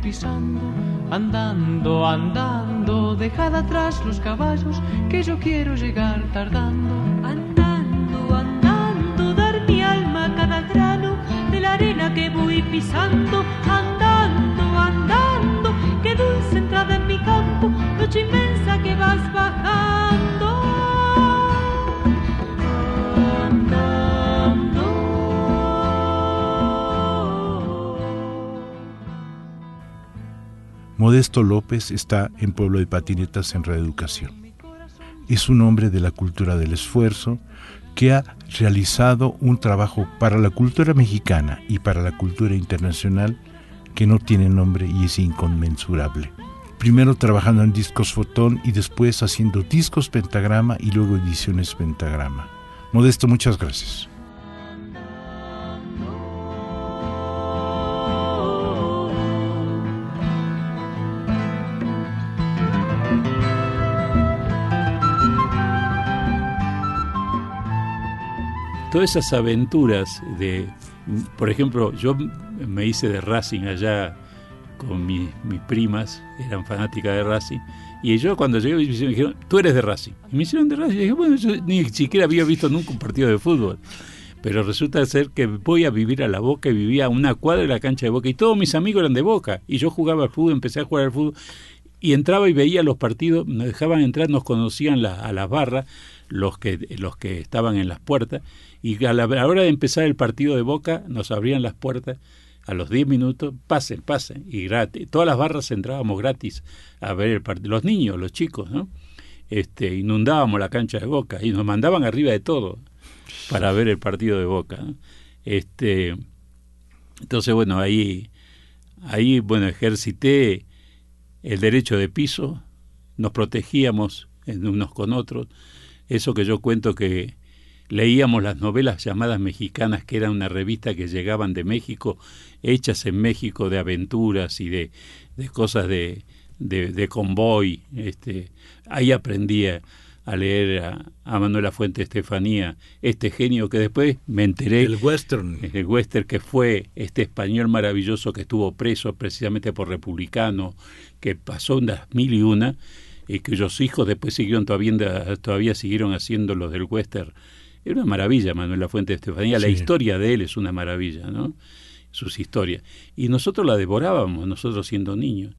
Pisando. Andando, andando, dejad atrás los caballos que yo quiero llegar tardando. Andando, andando, dar mi alma a cada grano de la arena que voy pisando. Modesto López está en Pueblo de Patinetas en Reeducación. Es un hombre de la cultura del esfuerzo que ha realizado un trabajo para la cultura mexicana y para la cultura internacional que no tiene nombre y es inconmensurable. Primero trabajando en discos fotón y después haciendo discos pentagrama y luego ediciones pentagrama. Modesto, muchas gracias. Todas esas aventuras de, por ejemplo, yo me hice de Racing allá con mis primas, eran fanáticas de Racing, y yo cuando llegué me dijeron, tú eres de Racing. Y me hicieron de Racing, y dije, bueno, yo ni siquiera había visto nunca un partido de fútbol. Pero resulta ser que voy a vivir a la Boca y vivía a una cuadra de la cancha de Boca y todos mis amigos eran de Boca. Y yo jugaba al fútbol, empecé a jugar al fútbol y entraba y veía los partidos, nos dejaban entrar, nos conocían a las barras, los que, los que estaban en las puertas, y a la, hora de empezar el partido de Boca nos abrían las puertas a los 10 minutos, pasen, pasen, y gratis. Todas las barras entrábamos gratis a ver el partido, los niños, los chicos, ¿no? Este, inundábamos la cancha de Boca y nos mandaban arriba de todo para ver el partido de Boca. Este, entonces, bueno, ahí, ahí, bueno, ejercité el derecho de piso, nos protegíamos unos con otros, eso que yo cuento que leíamos las novelas llamadas mexicanas, que era una revista que llegaban de México, hechas en México de aventuras y de, de cosas de, de, convoy. Este, ahí aprendía a leer a, a, Manuela Fuente Estefanía, este genio que después me enteré. El western. El western que fue este español maravilloso que estuvo preso precisamente por republicano, que pasó unas mil y una, y cuyos hijos después siguieron todavía, todavía siguieron haciendo los del western era una maravilla Manuel La Fuente de Estefanía, la historia de él es una maravilla, ¿no? Sus historias. Y nosotros la devorábamos, nosotros siendo niños.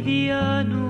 viviano.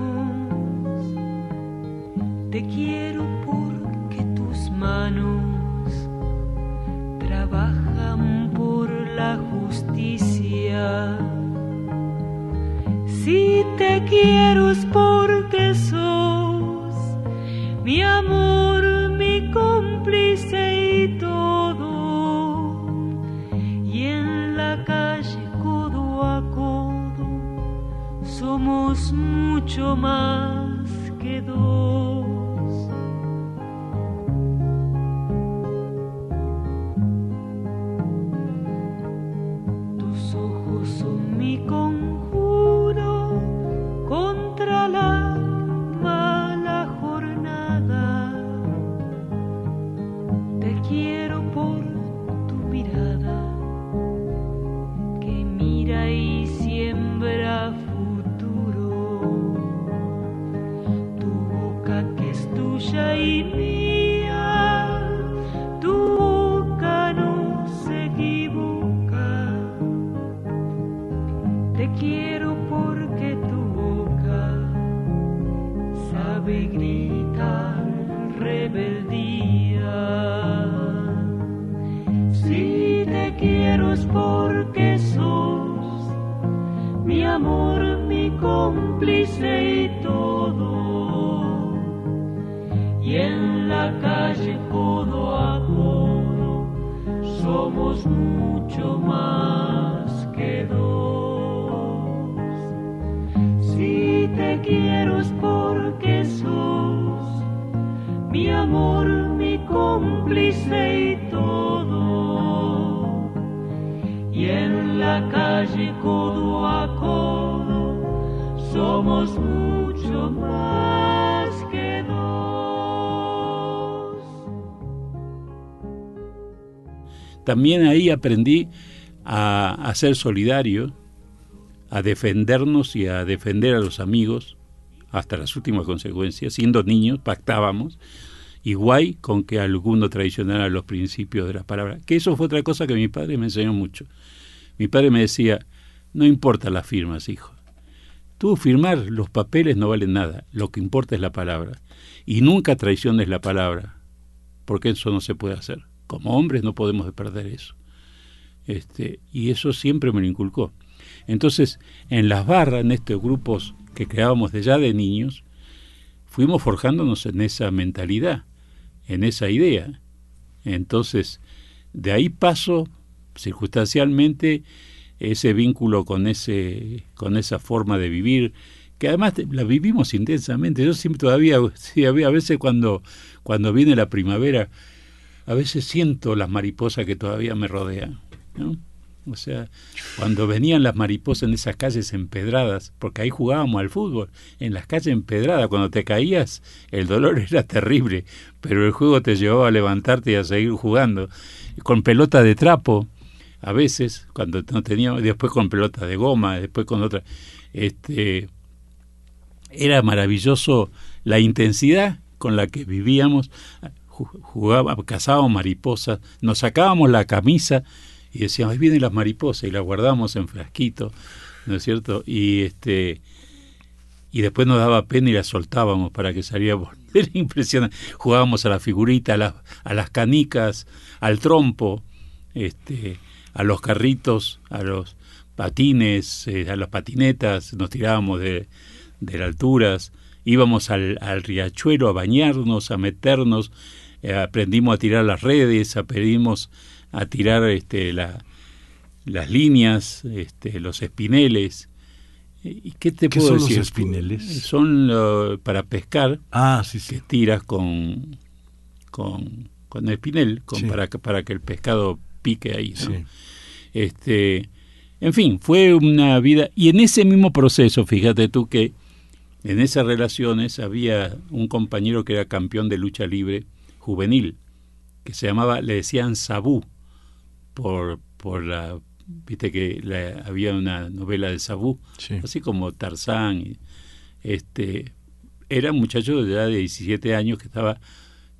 Mucho más que dos. Si te quiero es porque sos mi amor, mi cómplice y todo. Y en la calle codo a codo somos mucho También ahí aprendí a, ser solidario, a defendernos y a defender a los amigos hasta las últimas consecuencias. Siendo niños, pactábamos, igual con que alguno traicionara los principios de las palabras. Que eso fue otra cosa que mi padre me enseñó mucho. Mi padre me decía, no importa las firmas, hijo. Tú firmar los papeles no valen nada, lo que importa es la palabra. Y nunca traiciones la palabra, porque eso no se puede hacer. Como hombres no podemos perder eso. Este, y eso siempre me lo inculcó. Entonces, en las barras, en estos grupos que creábamos de ya de niños, fuimos forjándonos en esa mentalidad, en esa idea. Entonces, de ahí paso circunstancialmente ese vínculo con ese con esa forma de vivir que además la vivimos intensamente. Yo siempre todavía sí, a veces cuando cuando viene la primavera a veces siento las mariposas que todavía me rodean, ¿no? O sea, cuando venían las mariposas en esas calles empedradas, porque ahí jugábamos al fútbol, en las calles empedradas, cuando te caías, el dolor era terrible, pero el juego te llevaba a levantarte y a seguir jugando. Con pelota de trapo, a veces, cuando no teníamos, después con pelota de goma, después con otra. Este, era maravilloso la intensidad con la que vivíamos, jugábamos, cazábamos mariposas, nos sacábamos la camisa y decíamos, ahí vienen las mariposas y las guardábamos en frasquito, ¿no es cierto? Y este y después nos daba pena y las soltábamos para que saliéramos. Era impresionante. Jugábamos a la figurita, a las, a las canicas, al trompo, este, a los carritos, a los patines, eh, a las patinetas, nos tirábamos de, de las alturas, íbamos al, al, riachuelo a bañarnos, a meternos, eh, aprendimos a tirar las redes, aprendimos a tirar este, la, las líneas, este, los espineles. ¿Y qué te ¿Qué puedo son decir? los espineles? Son lo, para pescar, Ah, sí, sí. que tiras con, con, con espinel, con, Sí. para, que, para que el pescado pique ahí. ¿no? Sí. Este, en fin, fue una vida. Y en ese mismo proceso, fíjate tú que en esas relaciones había un compañero que era campeón de lucha libre juvenil, que se llamaba, le decían Sabú, por, por la. Viste que la- había una novela de Sabú, Sí. así como Tarzán. y, este, era un muchacho de edad de 17 años que estaba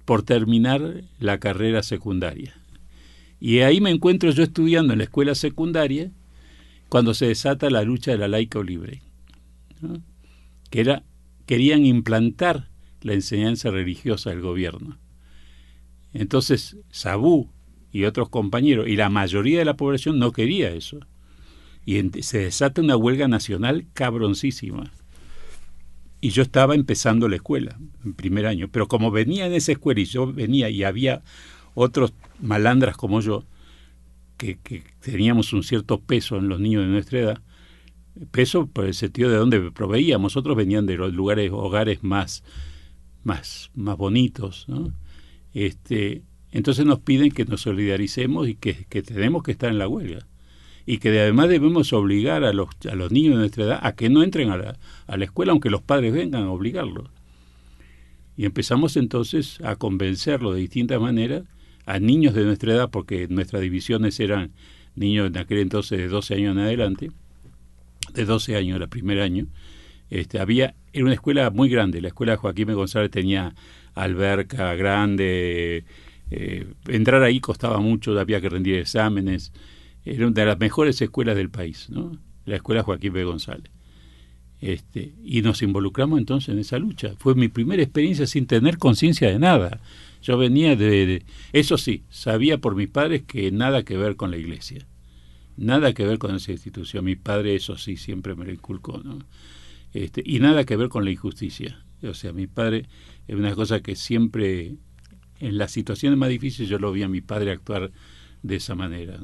por terminar la carrera secundaria. Y ahí me encuentro yo estudiando en la escuela secundaria cuando se desata la lucha de la laica libre, ¿no? que era querían implantar la enseñanza religiosa del gobierno. Entonces, Sabú y otros compañeros, y la mayoría de la población no quería eso. Y se desata una huelga nacional cabroncísima. Y yo estaba empezando la escuela, en primer año. Pero como venía en esa escuela y yo venía y había otros malandras como yo, que, que teníamos un cierto peso en los niños de nuestra edad, peso por el sentido de donde proveíamos, otros venían de los lugares, hogares más, más, más bonitos, ¿no? Este, entonces nos piden que nos solidaricemos y que, tenemos que estar en la huelga. Y que además debemos obligar a los, a los niños de nuestra edad a que no entren a la, a la escuela, aunque los padres vengan a obligarlos. Y empezamos entonces a convencerlo de distintas maneras a niños de nuestra edad, porque nuestras divisiones eran niños en aquel entonces de 12 años en adelante, de 12 años, el primer año, este, había, era una escuela muy grande, la escuela de Joaquín. González tenía alberca grande, eh, entrar ahí costaba mucho, había que rendir exámenes, era una de las mejores escuelas del país, ¿no? la escuela Joaquín B. González. Este, y nos involucramos entonces en esa lucha. Fue mi primera experiencia sin tener conciencia de nada. Yo venía de, Eso sí, sabía por mis padres que nada que ver con la iglesia. Nada que ver con esa institución. Mi padre, eso sí, siempre me lo inculcó. ¿no? Este, y nada que ver con la injusticia. O sea, mi padre es una cosa que siempre, en las situaciones más difíciles, yo lo vi a mi padre actuar de esa manera,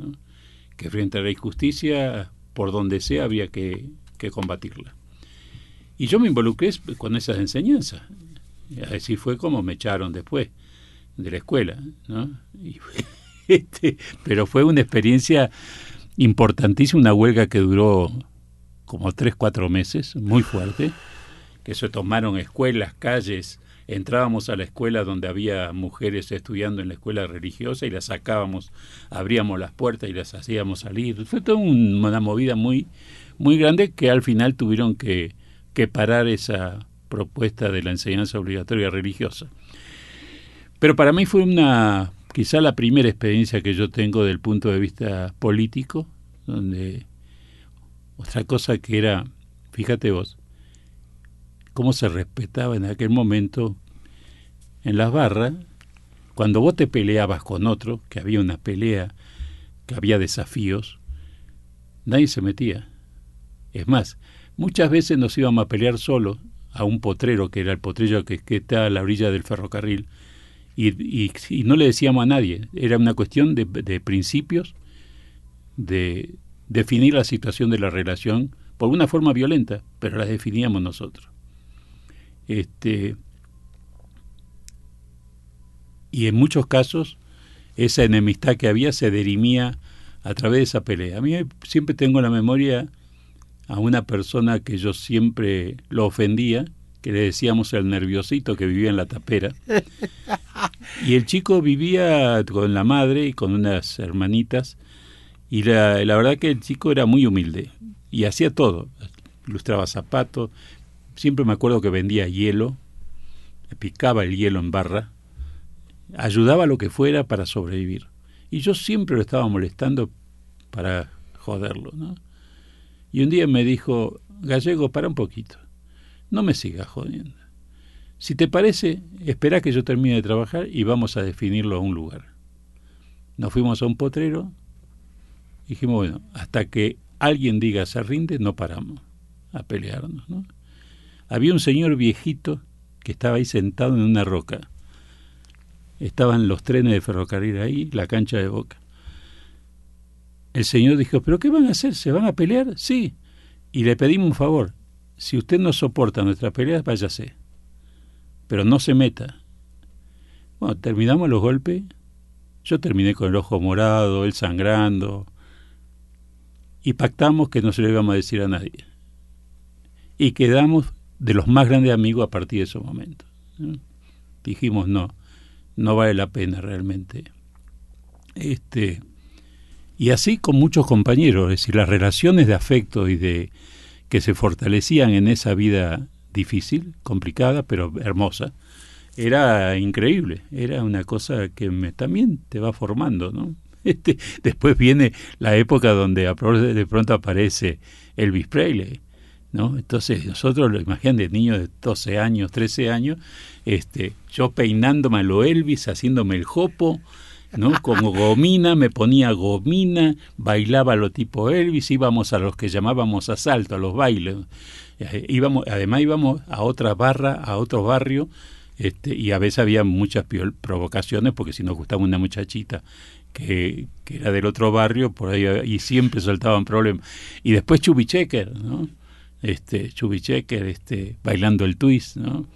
que frente a la injusticia, por donde sea, había que, que combatirla. Y yo me involucré con esas enseñanzas. Así fue como me echaron después de la escuela, ¿no? este, pero fue una experiencia importantísima, una huelga que duró como tres, cuatro meses, muy fuerte, que se tomaron escuelas, calles, entrábamos a la escuela donde había mujeres estudiando en la escuela religiosa y las sacábamos, abríamos las puertas y las hacíamos salir. Fue toda una movida muy, muy grande que al final tuvieron que, que parar esa propuesta de la enseñanza obligatoria religiosa. Pero para mí fue una, quizá la primera experiencia que yo tengo del punto de vista político, donde otra cosa que era, fíjate vos, cómo se respetaba en aquel momento en las barras, cuando vos te peleabas con otro, que había una pelea, que había desafíos, nadie se metía. Es más, muchas veces nos íbamos a pelear solo a un potrero, que era el potrero que, está a la orilla del ferrocarril, y, no le decíamos a nadie, era una cuestión de, de principios, de definir la situación de la relación por una forma violenta, pero la definíamos nosotros. Este, y en muchos casos esa enemistad que había se derimía a través de esa pelea. A mí siempre tengo en la memoria a una persona que yo siempre lo ofendía, que le decíamos el nerviosito que vivía en la tapera. Y el chico vivía con la madre y con unas hermanitas. Y la, la verdad que el chico era muy humilde y hacía todo. Ilustraba zapatos. Siempre me acuerdo que vendía hielo, picaba el hielo en barra, ayudaba lo que fuera para sobrevivir. Y yo siempre lo estaba molestando para joderlo. ¿no? Y un día me dijo, Gallego, para un poquito no me sigas jodiendo. Si te parece, espera que yo termine de trabajar y vamos a definirlo a un lugar. Nos fuimos a un potrero. Dijimos, bueno, hasta que alguien diga se rinde, no paramos a pelearnos. ¿no? Había un señor viejito que estaba ahí sentado en una roca. Estaban los trenes de ferrocarril ahí, la cancha de boca. El señor dijo, ¿pero qué van a hacer? ¿Se van a pelear? Sí. Y le pedimos un favor, si usted no soporta nuestras peleas, váyase. Pero no se meta. Bueno, terminamos los golpes. Yo terminé con el ojo morado, él sangrando. Y pactamos que no se lo íbamos a decir a nadie. Y quedamos de los más grandes amigos a partir de ese momento. Dijimos, no, no vale la pena realmente. Este, y así con muchos compañeros, es decir, las relaciones de afecto y de, que se fortalecían en esa vida difícil, complicada, pero hermosa, era increíble, era una cosa que me, también te va formando, ¿no? Este, después viene la época donde de pronto aparece Elvis Presley, ¿no? Entonces nosotros, de niños de 12 años, 13 años, este, yo peinándome a lo Elvis, haciéndome el jopo, ¿no? Como gomina, me ponía gomina, bailaba lo tipo Elvis, íbamos a los que llamábamos asalto, a los bailes. Eh, íbamos, además íbamos a otra barra, a otro barrio, este, y a veces había muchas provocaciones, porque si nos gustaba una muchachita que, que era del otro barrio, por ahí y siempre saltaban problemas. Y después Chubichecker, ¿no? Este, Chubichecker, este, bailando el twist, ¿no?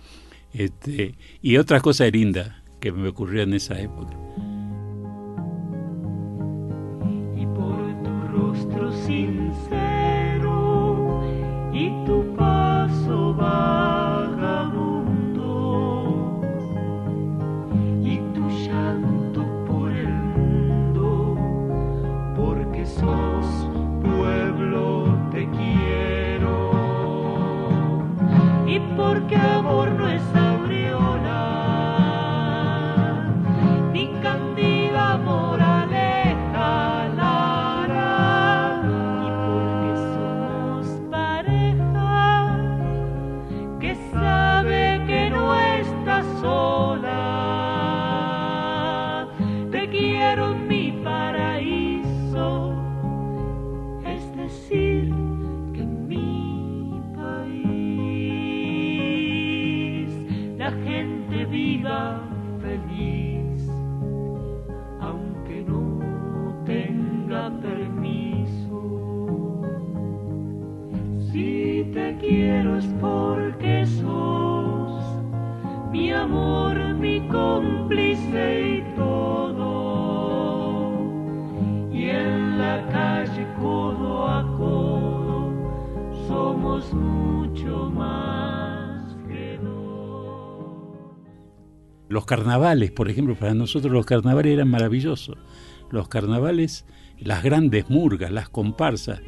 Este, y otra cosa linda que me ocurrió en esa época. sincero quiero es porque sos mi amor, mi cómplice y todo. Y en la calle codo a codo somos mucho más que dos. Los carnavales, por ejemplo, para nosotros los carnavales eran maravillosos. Los carnavales, las grandes murgas, las comparsas.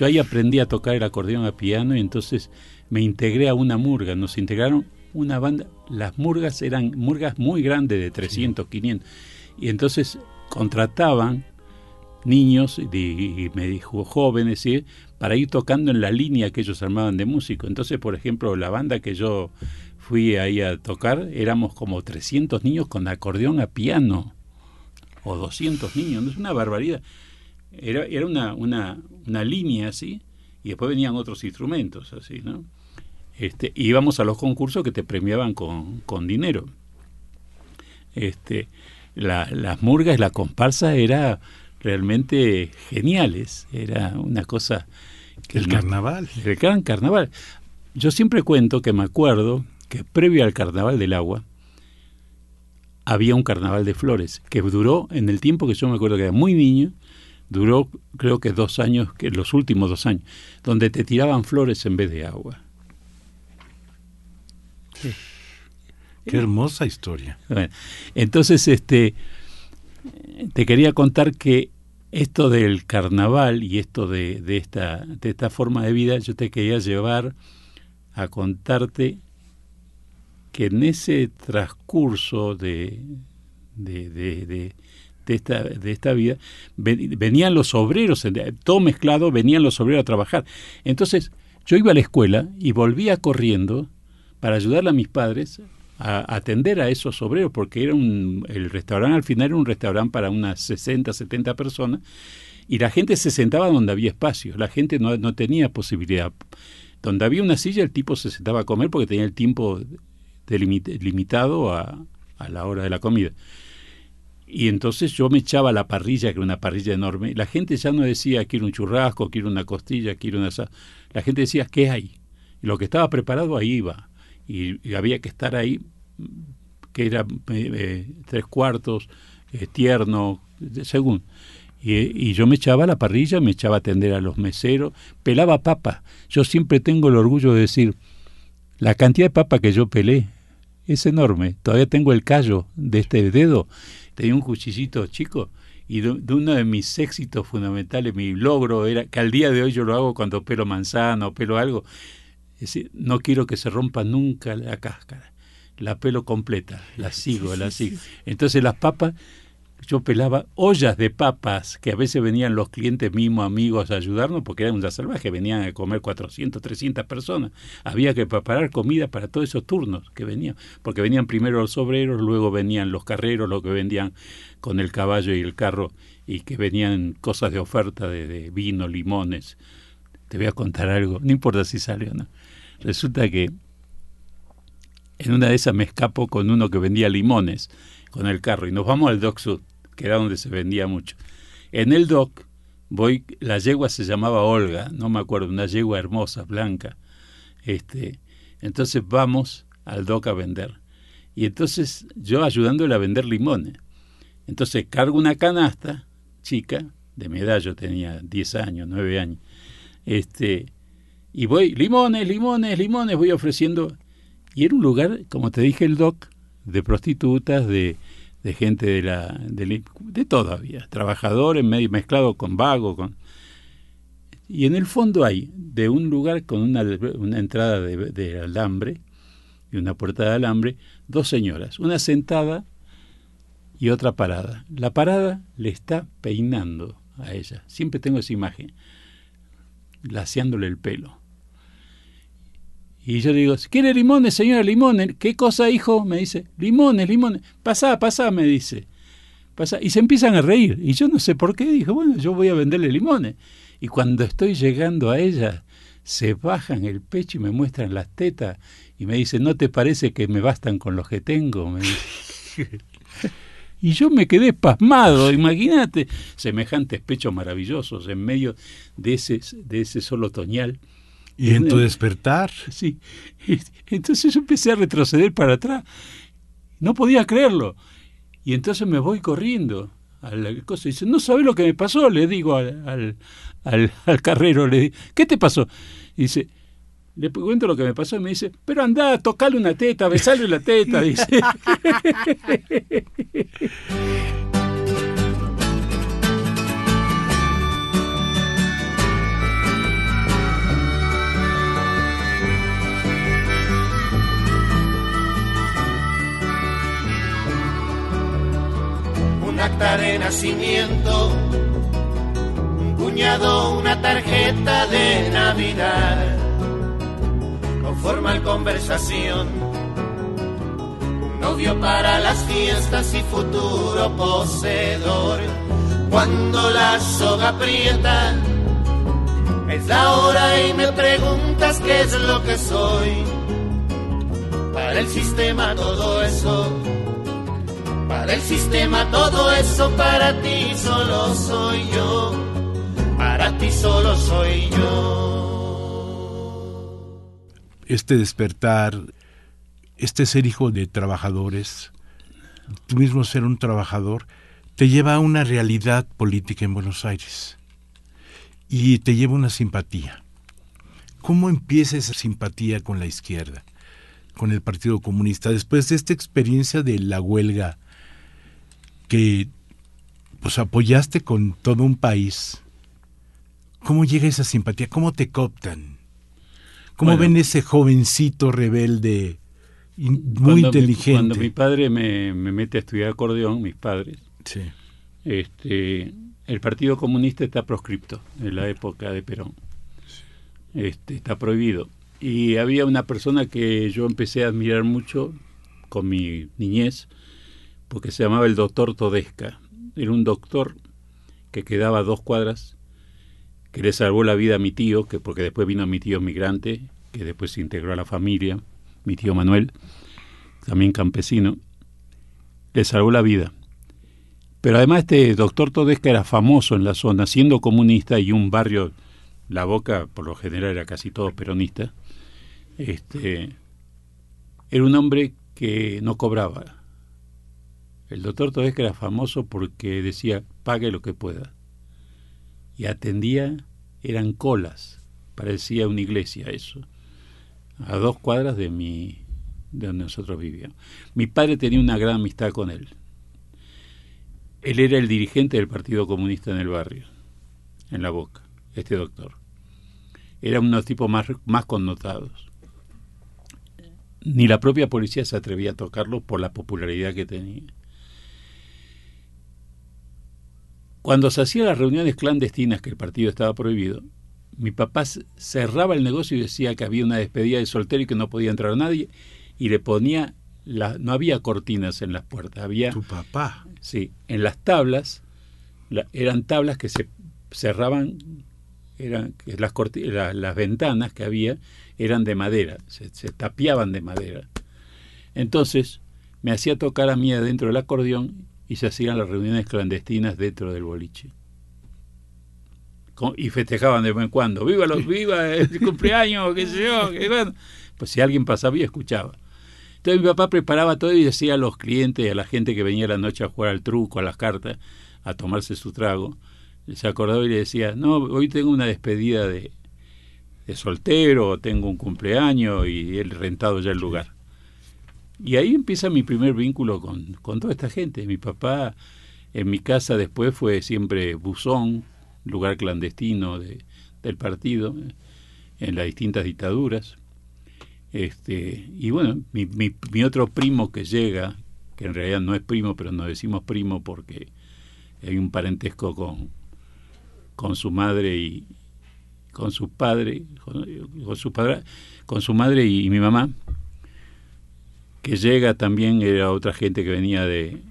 Yo ahí aprendí a tocar el acordeón a piano y entonces me integré a una murga. Nos integraron una banda. Las murgas eran murgas muy grandes, de 300, 500. Y entonces contrataban niños y, y me dijo jóvenes ¿sí? para ir tocando en la línea que ellos armaban de músico. Entonces, por ejemplo, la banda que yo fui ahí a tocar, éramos como 300 niños con acordeón a piano, o 200 niños, es una barbaridad. Era, era una, una, una línea así, y después venían otros instrumentos así, ¿no? Este, íbamos a los concursos que te premiaban con, con dinero. Este, la, las murgas, la comparsa era realmente geniales, era una cosa... Que el carnaval. El gran carnaval. Yo siempre cuento que me acuerdo que previo al carnaval del agua había un carnaval de flores que duró en el tiempo que yo me acuerdo que era muy niño, duró creo que dos años, que los últimos dos años, donde te tiraban flores en vez de agua. Sí. Qué hermosa historia. Bueno, entonces, este, te quería contar que esto del carnaval y esto de, de, esta, de esta forma de vida, yo te quería llevar a contarte que en ese transcurso de, de, de, de, esta, de esta vida venían los obreros, todo mezclado, venían los obreros a trabajar. Entonces yo iba a la escuela y volvía corriendo para ayudarle a mis padres a atender a esos obreros, porque era un, el restaurante al final era un restaurante para unas 60, 70 personas, y la gente se sentaba donde había espacio, la gente no, no tenía posibilidad. Donde había una silla, el tipo se sentaba a comer porque tenía el tiempo limitado a, a, la hora de la comida. Y entonces yo me echaba la parrilla, que era una parrilla enorme. La gente ya no decía quiero un churrasco, quiero una costilla, quiero una... La gente decía, ¿qué hay? Y lo que estaba preparado ahí iba y, había que estar ahí, que era eh, eh, tres cuartos, eh, tierno, según. Y, yo me echaba la parrilla, me echaba a atender a los meseros, pelaba papa. Yo siempre tengo el orgullo de decir, la cantidad de papa que yo pelé es enorme. Todavía tengo el callo de este dedo. Tenía un cuchillito chico y de, de, uno de mis éxitos fundamentales, mi logro era que al día de hoy yo lo hago cuando pelo manzana o pelo algo. Es decir, no quiero que se rompa nunca la cáscara. La pelo completa, la sigo, la sigo. Entonces las papas, yo pelaba ollas de papas, que a veces venían los clientes mismos, amigos, a ayudarnos, porque era una salvaje, venían a comer 400, 300 personas. Había que preparar comida para todos esos turnos que venían, porque venían primero los obreros, luego venían los carreros, los que vendían con el caballo y el carro, y que venían cosas de oferta de, de vino, limones. Te voy a contar algo, no importa si sale o no. Resulta que en una de esas me escapo con uno que vendía limones con el carro y nos vamos al Dock Sud, que era donde se vendía mucho. En el Dock voy, la yegua se llamaba Olga, no me acuerdo, una yegua hermosa, blanca. Este, entonces vamos al Dock a vender. Y entonces yo ayudándole a vender limones. Entonces cargo una canasta chica, de mi edad yo tenía 10 años, 9 años. Este, y voy, limones, limones, limones, voy ofreciendo. Y era un lugar, como te dije, el doc, de prostitutas, de, de gente de la de, de todavía, trabajadores mezclado con vago, con y en el fondo hay de un lugar con una, una entrada de, de alambre y una puerta de alambre, dos señoras, una sentada y otra parada. La parada le está peinando a ella. Siempre tengo esa imagen, laseándole el pelo. Y yo digo, ¿quiere limones, señora limones? ¿Qué cosa, hijo? Me dice, limones, limones. Pasá, pasá, me dice. Pasá. Y se empiezan a reír. Y yo no sé por qué. Dije, bueno, yo voy a venderle limones. Y cuando estoy llegando a ella, se bajan el pecho y me muestran las tetas y me dicen, ¿no te parece que me bastan con los que tengo? y yo me quedé pasmado, imagínate, semejantes pechos maravillosos en medio de ese, de ese sol otoñal. ¿Y en tu despertar? Sí. Entonces yo empecé a retroceder para atrás. No podía creerlo. Y entonces me voy corriendo a la cosa. Dice, no sabes lo que me pasó, le digo al, al, al, carrero, le digo, ¿qué te pasó? Y dice, le cuento lo que me pasó y me dice, pero anda, tocale una teta, besale la teta, dice. Un acta de nacimiento cuñado una tarjeta de Navidad con formal conversación. Un novio para las fiestas y futuro poseedor. Cuando la soga aprieta, es la hora y me preguntas qué es lo que soy. Para el sistema todo eso, para el sistema todo eso, para ti solo soy yo para ti solo soy yo. Este despertar, este ser hijo de trabajadores, tú mismo ser un trabajador, te lleva a una realidad política en Buenos Aires y te lleva una simpatía. ¿Cómo empieza esa simpatía con la izquierda, con el Partido Comunista, después de esta experiencia de la huelga que pues apoyaste con todo un país ¿Cómo llega esa simpatía? ¿Cómo te cooptan? ¿Cómo ven ese jovencito rebelde, muy inteligente? cuando mi padre me, mete a estudiar acordeón, mis padres, sí. este, el Partido Comunista está proscripto en la época de Perón. Este, está prohibido. Y había una persona que yo empecé a admirar mucho con mi niñez, porque se llamaba el doctor Todesca. Era un doctor que quedaba a dos cuadras que le salvó la vida a mi tío, que porque después vino mi tío migrante, que después se integró a la familia, mi tío Manuel, también campesino, le salvó la vida. Pero además este doctor Todesca era famoso en la zona, siendo comunista y un barrio, la boca por lo general era casi todo peronista, este, era un hombre que no cobraba. El doctor Todesca era famoso porque decía, pague lo que pueda y atendía, eran colas, parecía una iglesia eso, a dos cuadras de mi de donde nosotros vivíamos. Mi padre tenía una gran amistad con él. Él era el dirigente del Partido Comunista en el barrio, en la boca, este doctor. Era uno de los tipos más, más connotados. Ni la propia policía se atrevía a tocarlo por la popularidad que tenía. Cuando se hacían las reuniones clandestinas que el partido estaba prohibido, mi papá cerraba el negocio y decía que había una despedida de soltero y que no podía entrar nadie y le ponía la, no había cortinas en las puertas, había tu papá. Sí, en las tablas eran tablas que se cerraban eran las, las ventanas que había eran de madera, se, se tapiaban de madera. Entonces me hacía tocar a mí adentro del acordeón y se hacían las reuniones clandestinas dentro del boliche. Y festejaban de vez en cuando, viva los, viva el cumpleaños, qué sé yo, pues si alguien pasaba y escuchaba. Entonces mi papá preparaba todo y decía a los clientes y a la gente que venía la noche a jugar al truco, a las cartas, a tomarse su trago, se acordaba y le decía, no, hoy tengo una despedida de, de soltero, tengo un cumpleaños y él rentado ya el lugar. Y ahí empieza mi primer vínculo con, con toda esta gente. Mi papá en mi casa después fue siempre buzón, lugar clandestino de, del partido, en las distintas dictaduras. Este, y bueno, mi, mi, mi, otro primo que llega, que en realidad no es primo, pero nos decimos primo porque hay un parentesco con, con su madre y con su padre, con, con su padre, con su madre y mi mamá, que llega también era otra gente que venía de...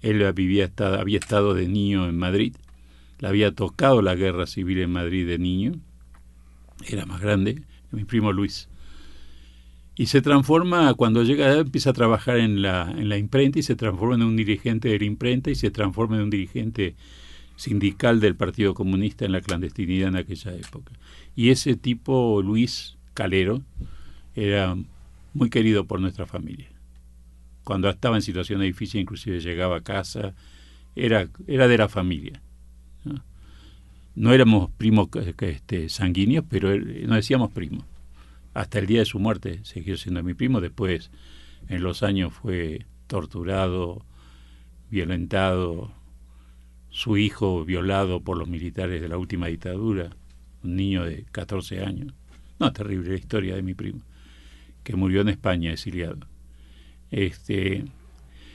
Él vivía, había estado de niño en Madrid, le había tocado la guerra civil en Madrid de niño, era más grande, mi primo Luis. Y se transforma, cuando llega, empieza a trabajar en la, en la imprenta y se transforma en un dirigente de la imprenta y se transforma en un dirigente sindical del Partido Comunista en la clandestinidad en aquella época. Y ese tipo, Luis Calero, era muy querido por nuestra familia. Cuando estaba en situaciones difíciles, inclusive llegaba a casa, era, era de la familia. ¿no? éramos primos este, sanguíneos, pero nos decíamos primos. Hasta el día de su muerte siguió siendo mi primo. Después, en los años, fue torturado, violentado, su hijo violado por los militares de la última dictadura, un niño de 14 años. No, terrible la historia de mi primo, que murió en España exiliado. Este,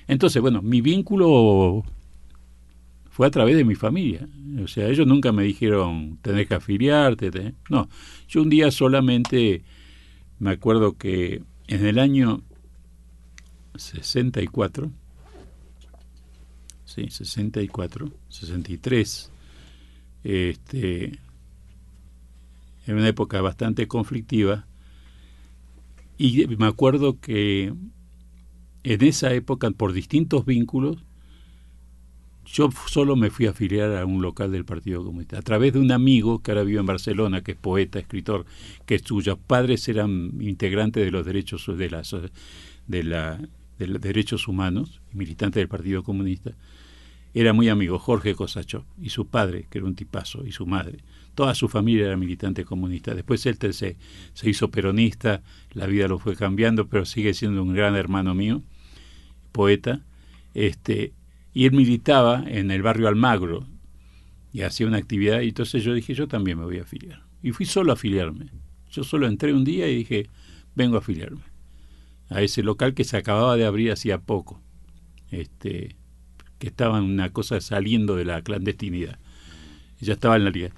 entonces, bueno, mi vínculo fue a través de mi familia. O sea, ellos nunca me dijeron, tenés que afiliarte. No, yo un día solamente me acuerdo que en el año 64, sí, 64, 63, este, en una época bastante conflictiva, y me acuerdo que en esa época, por distintos vínculos, yo solo me fui a afiliar a un local del Partido Comunista, a través de un amigo que ahora vive en Barcelona, que es poeta, escritor, que cuyos padres eran integrantes de los derechos de la, de la de los derechos humanos, militante del Partido Comunista, era muy amigo Jorge Cosachov y su padre, que era un tipazo, y su madre. Toda su familia era militante comunista. Después él se, se hizo peronista, la vida lo fue cambiando, pero sigue siendo un gran hermano mío, poeta. Este, y él militaba en el barrio Almagro y hacía una actividad y entonces yo dije, yo también me voy a afiliar. Y fui solo a afiliarme. Yo solo entré un día y dije, vengo a afiliarme a ese local que se acababa de abrir hacía poco, este, que estaba en una cosa saliendo de la clandestinidad. Ya estaba en la liga.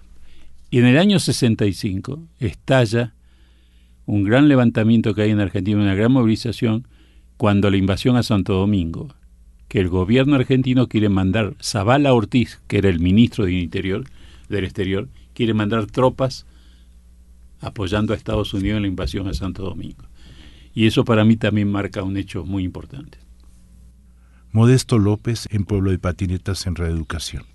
Y en el año 65 estalla un gran levantamiento que hay en Argentina, una gran movilización, cuando la invasión a Santo Domingo que el gobierno argentino quiere mandar, Zavala Ortiz, que era el ministro del Interior, del Exterior, quiere mandar tropas apoyando a Estados Unidos en la invasión a Santo Domingo. Y eso para mí también marca un hecho muy importante. Modesto López en Pueblo de Patinetas en Reeducación.